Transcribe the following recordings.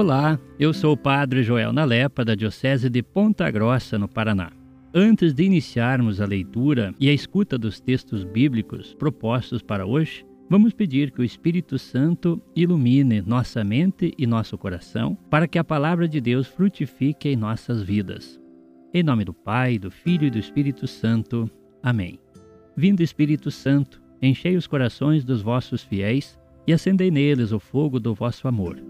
Olá, eu sou o Padre Joel Nalepa, da Diocese de Ponta Grossa, no Paraná. Antes de iniciarmos a leitura e a escuta dos textos bíblicos propostos para hoje, vamos pedir que o Espírito Santo ilumine nossa mente e nosso coração para que a palavra de Deus frutifique em nossas vidas. Em nome do Pai, do Filho e do Espírito Santo. Amém. Vindo Espírito Santo, enchei os corações dos vossos fiéis e acendei neles o fogo do vosso amor.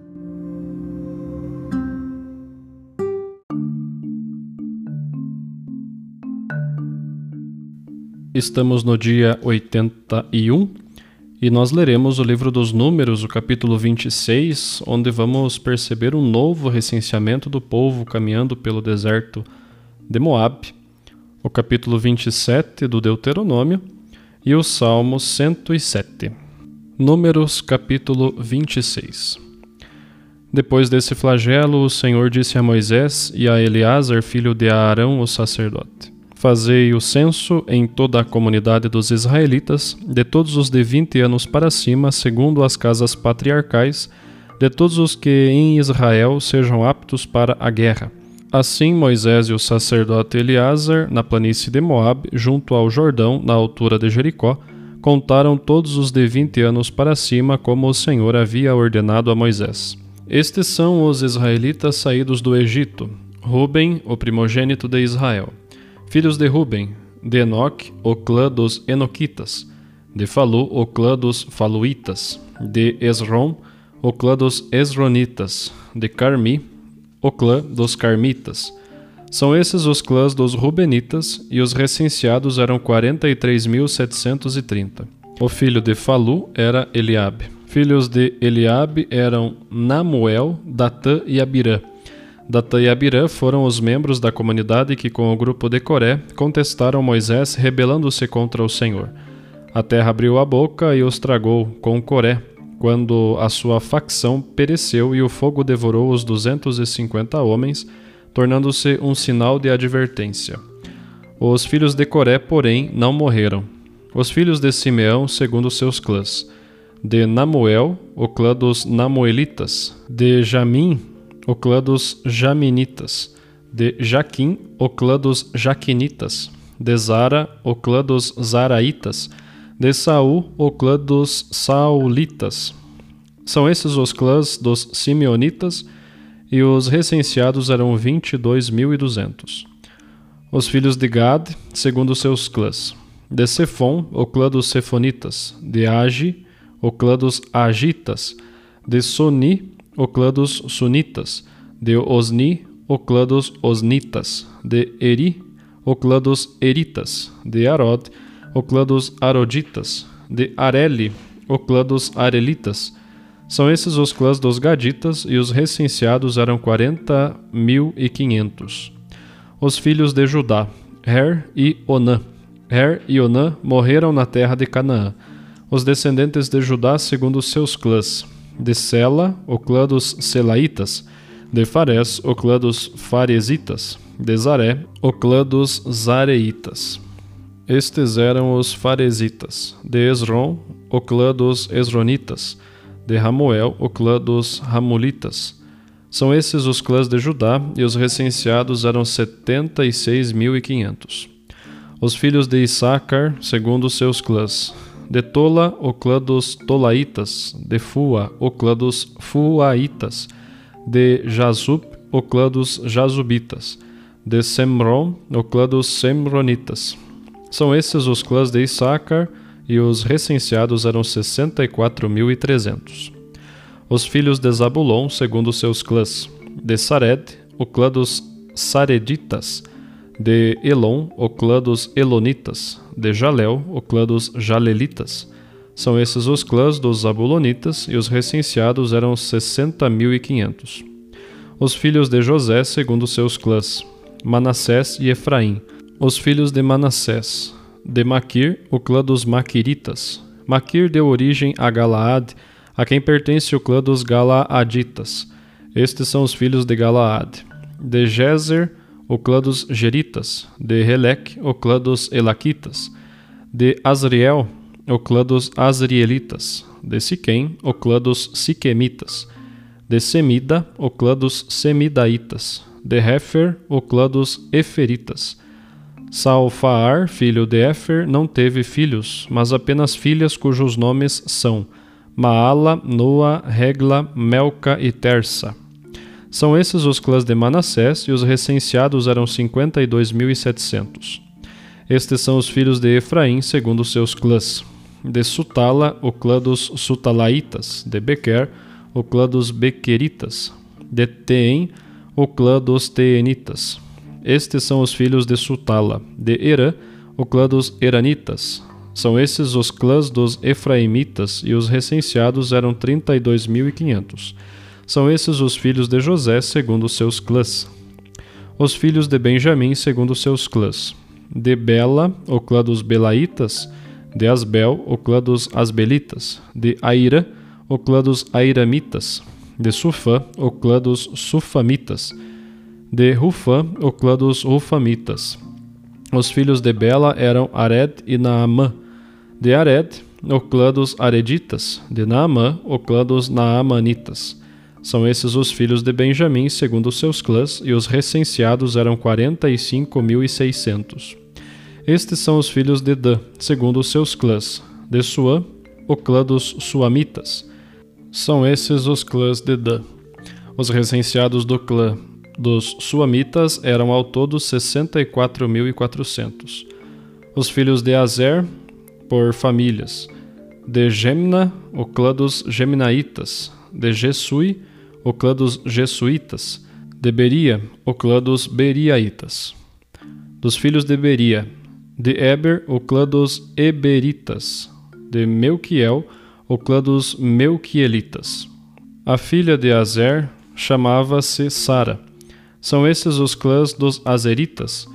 Estamos no dia 81 e nós leremos o livro dos Números, o capítulo 26, onde vamos perceber um novo recenseamento do povo caminhando pelo deserto de Moab, o capítulo 27 do Deuteronômio e o Salmo 107. Números, capítulo 26. Depois desse flagelo, o Senhor disse a Moisés e a Eleazar, filho de Arão, o sacerdote: Fazei o censo em toda a comunidade dos israelitas, de todos os de vinte anos para cima, segundo as casas patriarcais, de todos os que em Israel sejam aptos para a guerra. Assim Moisés e o sacerdote Eleazar, na planície de Moabe, junto ao Jordão, na altura de Jericó, contaram todos os de vinte anos para cima, como o Senhor havia ordenado a Moisés. Estes são os israelitas saídos do Egito: Ruben, o primogênito de Israel. Filhos de Ruben, de Enoque, o clã dos Enoquitas, de Falu, o clã dos Faluitas, de Esrom, o clã dos Esronitas, de Carmi, o clã dos Carmitas. São esses os clãs dos Rubenitas, e os recenseados eram 43.730. O filho de Falu era Eliabe. Filhos de Eliabe eram Namuel, Datã e Abirã. Datã e Abirã foram os membros da comunidade que, com o grupo de Coré, contestaram Moisés, rebelando-se contra o Senhor. A terra abriu a boca e os tragou com Coré, quando a sua facção pereceu e o fogo devorou os duzentos e cinquenta homens, tornando-se um sinal de advertência. Os filhos de Coré, porém, não morreram. Os filhos de Simeão, segundo seus clãs. De Namuel, o clã dos Namuelitas. De Jamim, o clã dos Jaminitas, de Jaquim, o clã dos Jaquinitas, de Zara, o clã dos Zaraitas, de Saul, o clã dos Saulitas. São esses os clãs dos Simeonitas, e os recenseados eram vinte e dois mil e duzentos. Os filhos de Gad, segundo seus clãs. De Sefon, o clã dos Sefonitas. De Agi, o clã dos Agitas. De Soni, o clã dos Sunitas, de Osni, o clã dos Osnitas, de Eri, o clã dos Eritas, de Arod, o clã dos Aroditas, de Areli, o clã dos Arelitas. São esses os clãs dos Gaditas, e os recenseados eram quarenta mil e quinhentos. Os filhos de Judá, Her e Onã. Her e Onã morreram na terra de Canaã. Os descendentes de Judá segundo seus clãs. De Sela, o clã dos Selaitas. De Fares, o clã dos Faresitas. De Zaré, o clã dos Zareitas. Estes eram os Faresitas. De Esron, o clã dos Esronitas. De Ramuel, o clã dos Ramulitas. São esses os clãs de Judá, e os recenseados eram setenta e seis mil e quinhentos. Os filhos de Issacar, segundo seus clãs. De Tola, o clã dos Tolaitas. De Fua, o clã dos Fuaitas. De Jazub, o clã dos Jazubitas. De Semron, o clã dos Semronitas. São esses os clãs de Issacar, e os recenseados eram sessenta e quatro mil e trezentos os filhos de Zabulon, segundo seus clãs, de Sared, o clã dos Sareditas, de Elon, o clã dos Elonitas, de Jalel, o clã dos Jalelitas. São esses os clãs dos Zabulonitas, e os recenseados eram sessenta mil e quinhentos. Os filhos de José, segundo seus clãs, Manassés e Efraim. Os filhos de Manassés, de Maquir, o clã dos Maquiritas. Maquir deu origem a Galaad, a quem pertence o clã dos Galaaditas. Estes são os filhos de Galaad. De Jezer, o clã dos Geritas. De Helec, o clã dos Elaquitas. De Azriel, o clã dos Azrielitas. De Siquém, o clã dos Siquemitas. De Semida, o clã dos Semidaitas. De Hefer, o clã dos Eferitas. Salfaar, filho de Efer, não teve filhos, mas apenas filhas cujos nomes são Maala, Noa, Regla, Melca e Tersa. São esses os clãs de Manassés, e os recenseados eram 52.700. Estes são os filhos de Efraim, segundo seus clãs. De Sutala, o clã dos Sutalaitas. De Bequer, o clã dos Bequeritas. De Teem, o clã dos Teenitas. Estes são os filhos de Sutala. De Herã, o clã dos Eranitas. São esses os clãs dos Efraimitas, e os recenseados eram 32.500. São esses os filhos de José, segundo seus clãs. Os filhos de Benjamim, segundo seus clãs. De Bela, o clã dos Belaitas. De Asbel, o clã dos Asbelitas. De Aira, o clã dos Airamitas. De Sufã, o clã dos Sufamitas. De Rufã, o clã dos Rufamitas. Os filhos de Bela eram Ared e Naamã. De Ared, o clã dos Areditas, de Naamã, o clã dos Naamanitas. São esses os filhos de Benjamim, segundo seus clãs, e os recenseados eram quarenta e cinco mil e seiscentos. Estes são os filhos de Dan, segundo os seus clãs. De Suã, o clã dos Suamitas. São esses os clãs de Dan. Os recenseados do clã dos Suamitas eram ao todo sessenta e quatro mil e quatrocentos. Os filhos de Azer, por famílias. De Gemna, o clã dos Geminaitas. De Jesui, o clã dos Jesuítas. De Beria, o clã dos Beriaitas. Dos filhos de Beria. De Eber, o clã dos Eberitas. De Melquiel, o clã dos Melquielitas. A filha de Azer chamava-se Sara. São esses os clãs dos Azeritas,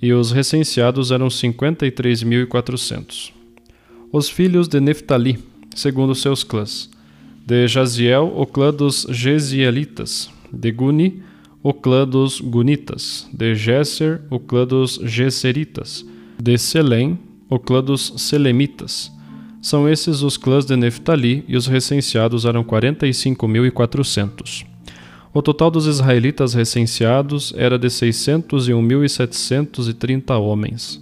e os recenseados eram 53.400 os filhos de Neftali, segundo seus clãs. De Jaziel, o clã dos Jezielitas. De Guni, o clã dos Gunitas. De Gesser, o clã dos Gesseritas. De Selém, o clã dos Selemitas. São esses os clãs de Neftali, e os recenseados eram 45.400. O total dos israelitas recenseados era de 601.730 homens.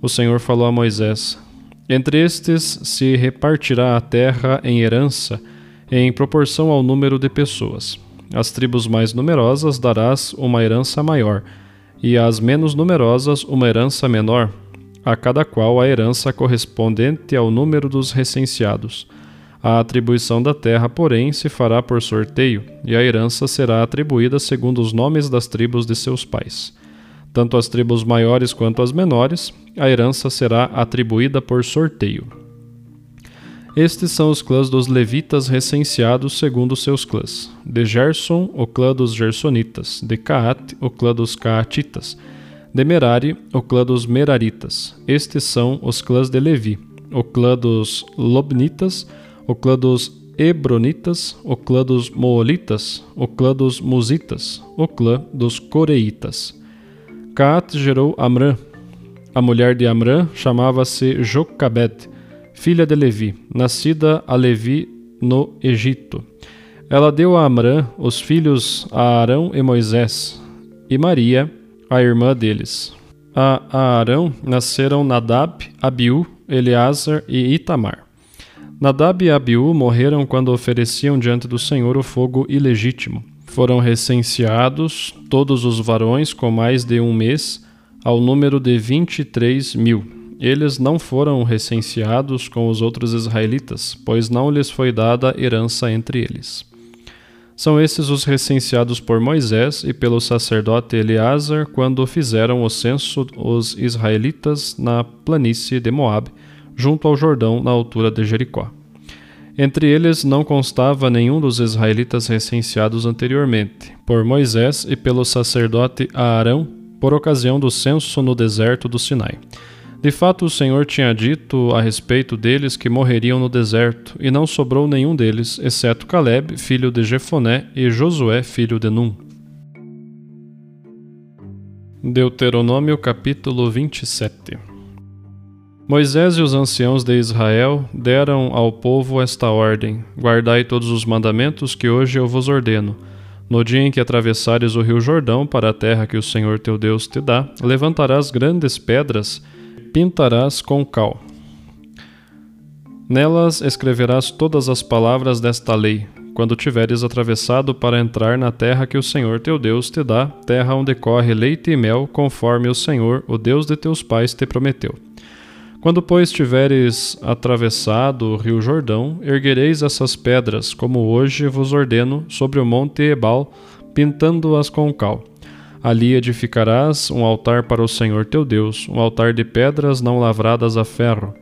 O Senhor falou a Moisés: entre estes se repartirá a terra em herança, em proporção ao número de pessoas. Às tribos mais numerosas darás uma herança maior, e às menos numerosas uma herança menor, a cada qual a herança correspondente ao número dos recenseados. A atribuição da terra, porém, se fará por sorteio, e a herança será atribuída segundo os nomes das tribos de seus pais tanto as tribos maiores quanto as menores, a herança será atribuída por sorteio. Estes são os clãs dos levitas recenseados segundo seus clãs. De Gerson, o clã dos Gersonitas. De Caat, o clã dos Caatitas. De Merari, o clã dos Meraritas. Estes são os clãs de Levi. o clã dos Lobnitas, o clã dos Hebronitas, o clã dos Moolitas, o clã dos Musitas, o clã dos Coreitas. Caat gerou Amrã. A mulher de Amrã chamava-se Jocabed, filha de Levi, nascida a Levi no Egito. Ela deu a Amrã os filhos a Arão e Moisés, e Maria, a irmã deles. A Arão nasceram Nadab, Abiú, Eleazar e Itamar. Nadab e Abiú morreram quando ofereciam diante do Senhor o fogo ilegítimo. Foram recenseados todos os varões com mais de um mês, ao número de vinte e três mil. Eles não foram recenseados com os outros israelitas, pois não lhes foi dada herança entre eles. São esses os recenseados por Moisés e pelo sacerdote Eleazar quando fizeram o censo os israelitas na planície de Moabe, junto ao Jordão, na altura de Jericó. Entre eles não constava nenhum dos israelitas recenseados anteriormente, por Moisés e pelo sacerdote Aarão, por ocasião do censo no deserto do Sinai. De fato, o Senhor tinha dito a respeito deles que morreriam no deserto, e não sobrou nenhum deles, exceto Caleb, filho de Jefoné, e Josué, filho de Num. Deuteronômio capítulo 27 Moisés e os anciãos de Israel deram ao povo esta ordem: Guardai todos os mandamentos que hoje eu vos ordeno. No dia em que atravessares o rio Jordão para a terra que o Senhor teu Deus te dá, levantarás grandes pedras pintarás com cal. Nelas escreverás todas as palavras desta lei, quando tiveres atravessado para entrar na terra que o Senhor teu Deus te dá, terra onde corre leite e mel, conforme o Senhor, o Deus de teus pais, te prometeu. Quando, pois, tiveres atravessado o rio Jordão, erguereis essas pedras, como hoje vos ordeno, sobre o monte Ebal, pintando-as com cal. Ali edificarás um altar para o Senhor teu Deus, um altar de pedras não lavradas a ferro.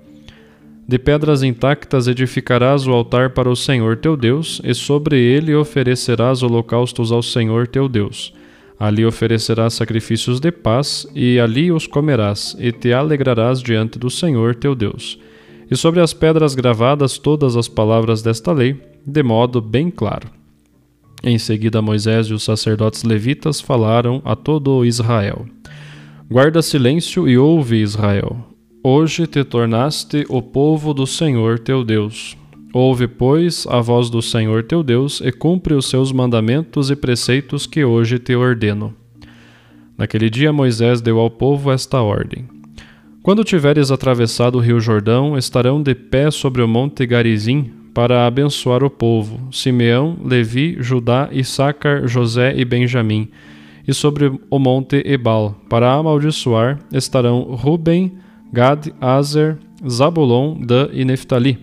De pedras intactas edificarás o altar para o Senhor teu Deus, e sobre ele oferecerás holocaustos ao Senhor teu Deus. Ali oferecerás sacrifícios de paz, e ali os comerás, e te alegrarás diante do Senhor teu Deus. E sobre as pedras gravadas todas as palavras desta lei, de modo bem claro. Em seguida, Moisés e os sacerdotes levitas falaram a todo Israel: Guarda silêncio e ouve, Israel. Hoje te tornaste o povo do Senhor teu Deus. Ouve, pois, a voz do Senhor teu Deus e cumpre os seus mandamentos e preceitos que hoje te ordeno. Naquele dia Moisés deu ao povo esta ordem: Quando tiveres atravessado o rio Jordão, estarão de pé sobre o monte Garizim para abençoar o povo, Simeão, Levi, Judá, Issacar, José e Benjamim. E sobre o monte Ebal, para amaldiçoar, estarão Ruben, Gad, Azer, Zabulon, Dan e Neftali.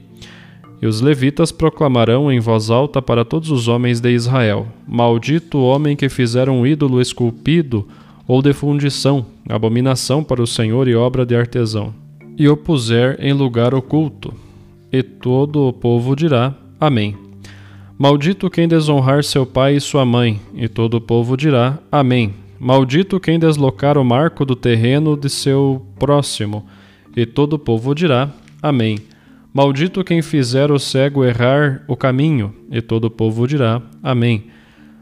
E os levitas proclamarão em voz alta para todos os homens de Israel: Maldito o homem que fizer um ídolo esculpido ou de fundição, abominação para o Senhor e obra de artesão, e o puser em lugar oculto e todo o povo dirá: Amém. Maldito quem desonrar seu pai e sua mãe, e todo o povo dirá: Amém. Maldito quem deslocar o marco do terreno de seu próximo, e todo o povo dirá: Amém. Maldito quem fizer o cego errar o caminho, e todo o povo dirá: Amém.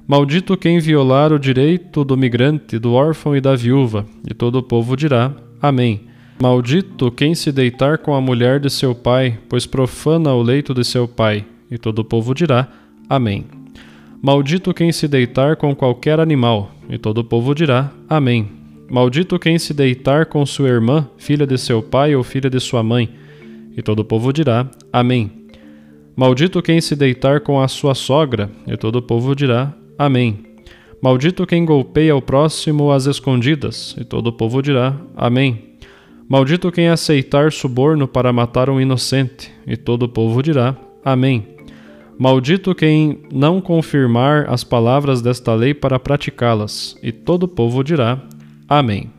Maldito quem violar o direito do migrante, do órfão e da viúva, e todo o povo dirá: Amém. Maldito quem se deitar com a mulher de seu pai, pois profana o leito de seu pai. E todo o povo dirá: Amém. Maldito quem se deitar com qualquer animal. E todo o povo dirá: Amém. Maldito quem se deitar com sua irmã, filha de seu pai ou filha de sua mãe. E todo o povo dirá: Amém. Maldito quem se deitar com a sua sogra. E todo o povo dirá: Amém. Maldito quem golpeia o próximo às escondidas. E todo o povo dirá: Amém. Maldito quem aceitar suborno para matar um inocente, e todo o povo dirá: Amém. Maldito quem não confirmar as palavras desta lei para praticá-las, e todo o povo dirá: Amém.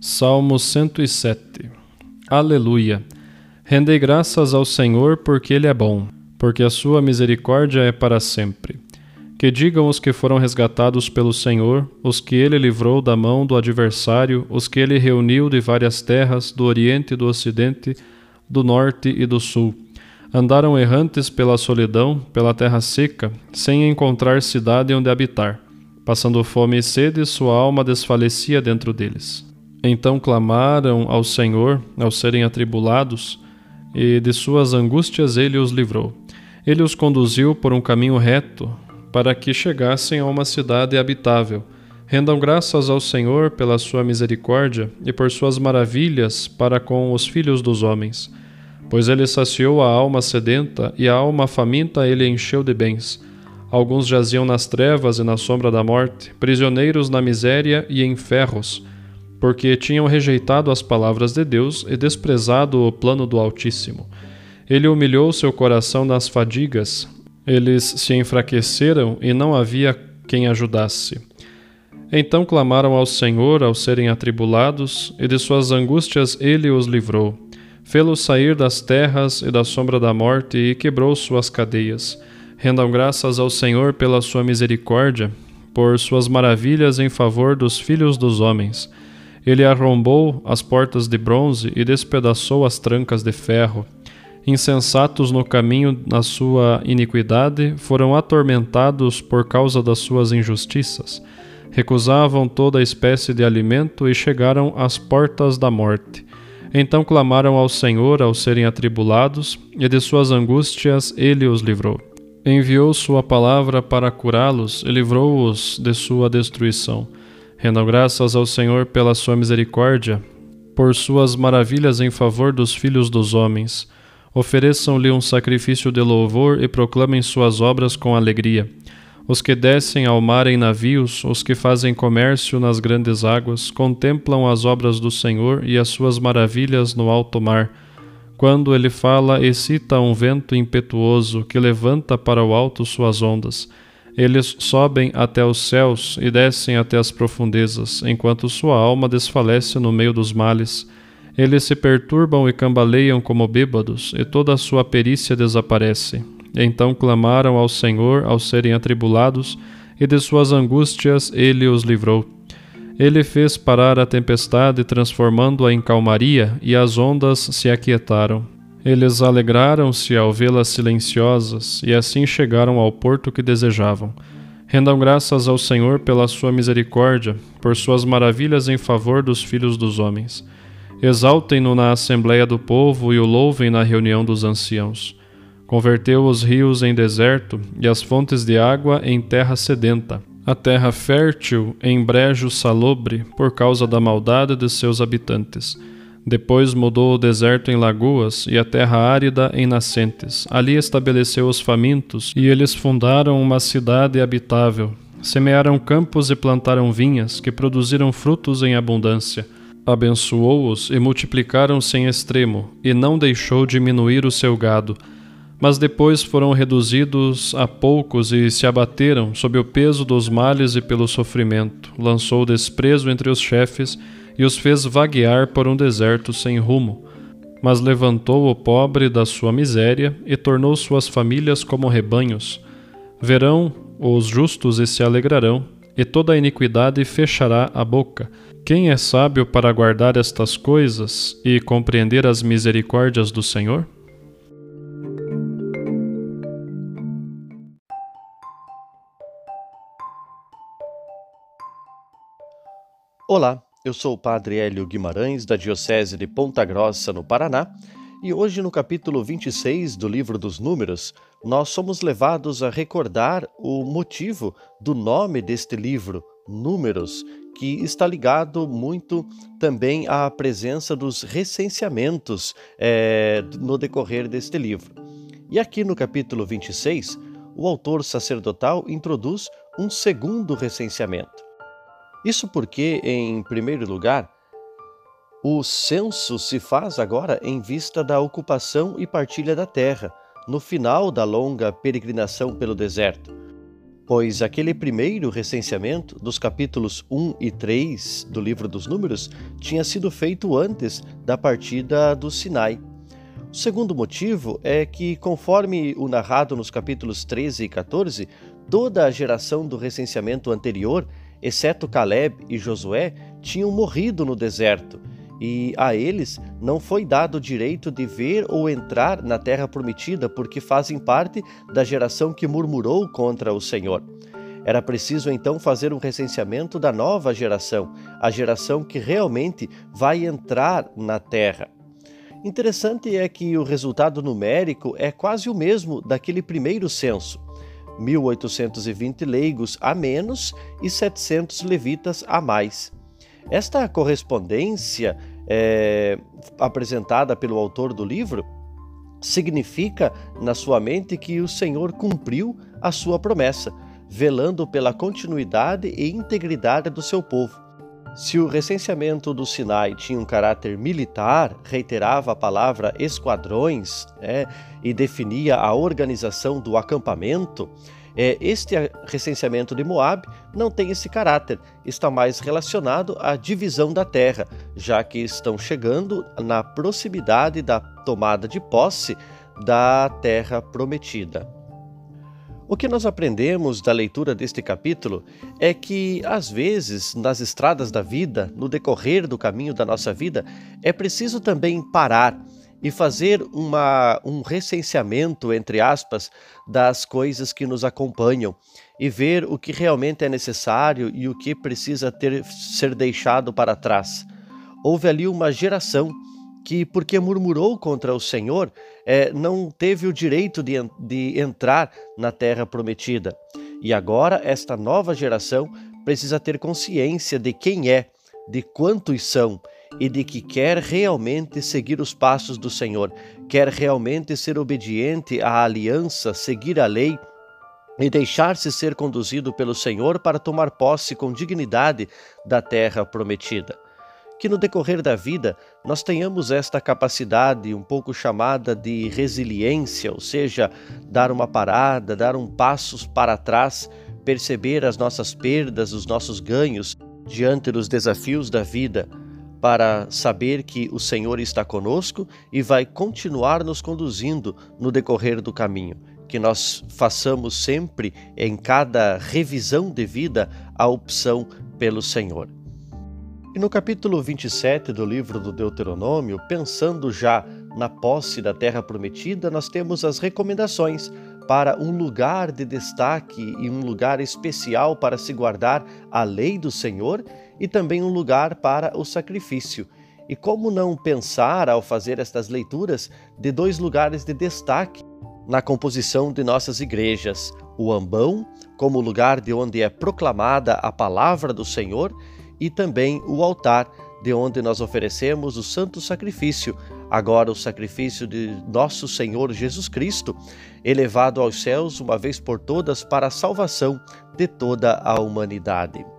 Salmo 107 Aleluia! Rendei graças ao Senhor porque Ele é bom, porque a sua misericórdia é para sempre. Que digam os que foram resgatados pelo Senhor, os que ele livrou da mão do adversário, os que ele reuniu de várias terras, do Oriente e do Ocidente, do Norte e do Sul. Andaram errantes pela solidão, pela terra seca, sem encontrar cidade onde habitar. Passando fome e sede, sua alma desfalecia dentro deles. Então clamaram ao Senhor, ao serem atribulados, e de suas angústias ele os livrou. Ele os conduziu por um caminho reto, para que chegassem a uma cidade habitável. Rendam graças ao Senhor pela sua misericórdia e por suas maravilhas para com os filhos dos homens. Pois ele saciou a alma sedenta e a alma faminta ele encheu de bens. Alguns jaziam nas trevas e na sombra da morte, prisioneiros na miséria e em ferros, porque tinham rejeitado as palavras de Deus e desprezado o plano do Altíssimo. Ele humilhou seu coração nas fadigas, eles se enfraqueceram e não havia quem ajudasse. Então clamaram ao Senhor ao serem atribulados, e de suas angústias ele os livrou. Fê-los sair das terras e da sombra da morte e quebrou suas cadeias. Rendam graças ao Senhor pela sua misericórdia, por suas maravilhas em favor dos filhos dos homens. Ele arrombou as portas de bronze e despedaçou as trancas de ferro. Insensatos no caminho na sua iniquidade, foram atormentados por causa das suas injustiças. Recusavam toda espécie de alimento e chegaram às portas da morte. Então clamaram ao Senhor ao serem atribulados, e de suas angústias ele os livrou. Enviou sua palavra para curá-los e livrou-os de sua destruição. Rendam graças ao Senhor pela sua misericórdia, por suas maravilhas em favor dos filhos dos homens. Ofereçam-lhe um sacrifício de louvor e proclamem suas obras com alegria. Os que descem ao mar em navios, os que fazem comércio nas grandes águas, contemplam as obras do Senhor e as suas maravilhas no alto mar. Quando ele fala, excita um vento impetuoso que levanta para o alto suas ondas. Eles sobem até os céus e descem até as profundezas, enquanto sua alma desfalece no meio dos males. Eles se perturbam e cambaleiam como bêbados, e toda a sua perícia desaparece. Então clamaram ao Senhor ao serem atribulados, e de suas angústias ele os livrou. Ele fez parar a tempestade, transformando-a em calmaria, e as ondas se aquietaram. Eles alegraram-se ao vê-las silenciosas e assim chegaram ao porto que desejavam. Rendam graças ao Senhor pela sua misericórdia, por suas maravilhas em favor dos filhos dos homens. Exaltem-no na assembleia do povo e o louvem na reunião dos anciãos. Converteu os rios em deserto e as fontes de água em terra sedenta, a terra fértil em brejo salobre por causa da maldade de seus habitantes depois mudou o deserto em lagoas e a terra árida em nascentes. Ali estabeleceu os famintos e eles fundaram uma cidade habitável. Semearam campos e plantaram vinhas, que produziram frutos em abundância. Abençoou-os e multiplicaram-se em extremo, e não deixou diminuir o seu gado. Mas depois foram reduzidos a poucos e se abateram sob o peso dos males e pelo sofrimento. Lançou desprezo entre os chefes e os fez vaguear por um deserto sem rumo. Mas levantou o pobre da sua miséria e tornou suas famílias como rebanhos. Verão os justos e se alegrarão, e toda a iniquidade fechará a boca. Quem é sábio para guardar estas coisas e compreender as misericórdias do Senhor? Olá, eu sou o Padre Hélio Guimarães, da Diocese de Ponta Grossa, no Paraná, e hoje, no capítulo 26 do Livro dos Números, nós somos levados a recordar o motivo do nome deste livro, Números, que está ligado muito também à presença dos recenseamentos é, no decorrer deste livro. E aqui no capítulo 26, o autor sacerdotal introduz um segundo recenseamento. Isso porque, em primeiro lugar, o censo se faz agora em vista da ocupação e partilha da terra, no final da longa peregrinação pelo deserto. Pois aquele primeiro recenseamento, dos capítulos 1 e 3 do livro dos Números, tinha sido feito antes da partida do Sinai. O segundo motivo é que, conforme o narrado nos capítulos 13 e 14, toda a geração do recenseamento anterior, exceto Caleb e Josué, tinham morrido no deserto, e a eles não foi dado o direito de ver ou entrar na terra prometida, porque fazem parte da geração que murmurou contra o Senhor. Era preciso então fazer um recenseamento da nova geração, a geração que realmente vai entrar na terra. Interessante é que o resultado numérico é quase o mesmo daquele primeiro censo. 1820 leigos a menos e 700 levitas a mais. Esta correspondência é, apresentada pelo autor do livro significa na sua mente que o Senhor cumpriu a sua promessa, velando pela continuidade e integridade do seu povo. Se o recenseamento do Sinai tinha um caráter militar, reiterava a palavra esquadrões né, e definia a organização do acampamento, é, este recenseamento de Moab não tem esse caráter, está mais relacionado à divisão da terra, já que estão chegando na proximidade da tomada de posse da terra prometida. O que nós aprendemos da leitura deste capítulo é que, às vezes, nas estradas da vida, no decorrer do caminho da nossa vida, é preciso também parar e fazer uma, um recenseamento, entre aspas, das coisas que nos acompanham e ver o que realmente é necessário e o que precisa ter, ser deixado para trás. Houve ali uma geração que, porque murmurou contra o Senhor, é, não teve o direito de, de entrar na terra prometida. E agora, esta nova geração precisa ter consciência de quem é, de quantos são e de que quer realmente seguir os passos do Senhor, quer realmente ser obediente à aliança, seguir a lei e deixar-se ser conduzido pelo Senhor para tomar posse com dignidade da terra prometida. Que no decorrer da vida nós tenhamos esta capacidade um pouco chamada de resiliência, ou seja, dar uma parada, dar um passo para trás, perceber as nossas perdas, os nossos ganhos diante dos desafios da vida, para saber que o Senhor está conosco e vai continuar nos conduzindo no decorrer do caminho. Que nós façamos sempre, em cada revisão de vida, a opção pelo Senhor. E no capítulo 27 do livro do Deuteronômio, pensando já na posse da terra prometida, nós temos as recomendações para um lugar de destaque e um lugar especial para se guardar a lei do Senhor e também um lugar para o sacrifício. E como não pensar, ao fazer estas leituras, de dois lugares de destaque na composição de nossas igrejas: o ambão, como lugar de onde é proclamada a palavra do Senhor, e também o altar, de onde nós oferecemos o santo sacrifício, agora o sacrifício de nosso Senhor Jesus Cristo, elevado aos céus uma vez por todas para a salvação de toda a humanidade.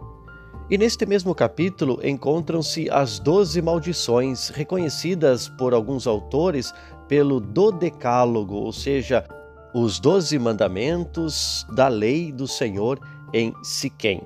E neste mesmo capítulo encontram-se as doze maldições reconhecidas por alguns autores pelo Dodecálogo, ou seja, os doze mandamentos da lei do Senhor em Siquém.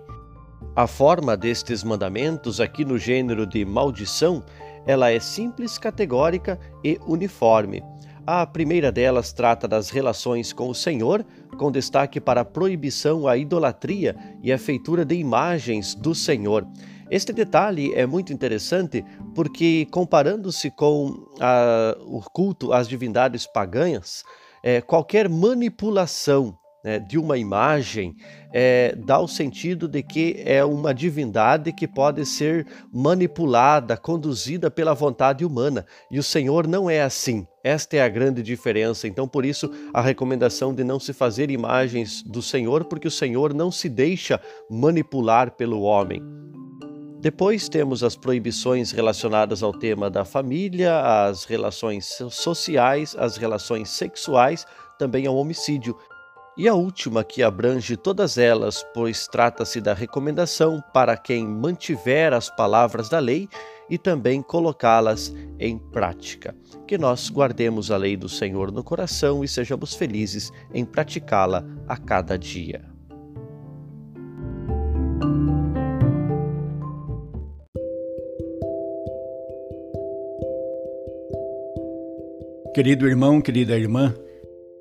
A forma destes mandamentos aqui no gênero de maldição, ela é simples, categórica e uniforme. A primeira delas trata das relações com o Senhor, com destaque para a proibição à idolatria e a feitura de imagens do Senhor. Este detalhe é muito interessante porque, comparando-se com a, o culto às divindades pagãs, é, qualquer manipulação né, de uma imagem é, dá o sentido de que é uma divindade que pode ser manipulada, conduzida pela vontade humana. E o Senhor não é assim. Esta é a grande diferença. Então, por isso, a recomendação de não se fazer imagens do Senhor, porque o Senhor não se deixa manipular pelo homem. Depois temos as proibições relacionadas ao tema da família, as relações sociais, as relações sexuais, também ao homicídio. E a última, que abrange todas elas, pois trata-se da recomendação para quem mantiver as palavras da lei e também colocá-las em prática. Que nós guardemos a lei do Senhor no coração e sejamos felizes em praticá-la a cada dia. Querido irmão, querida irmã,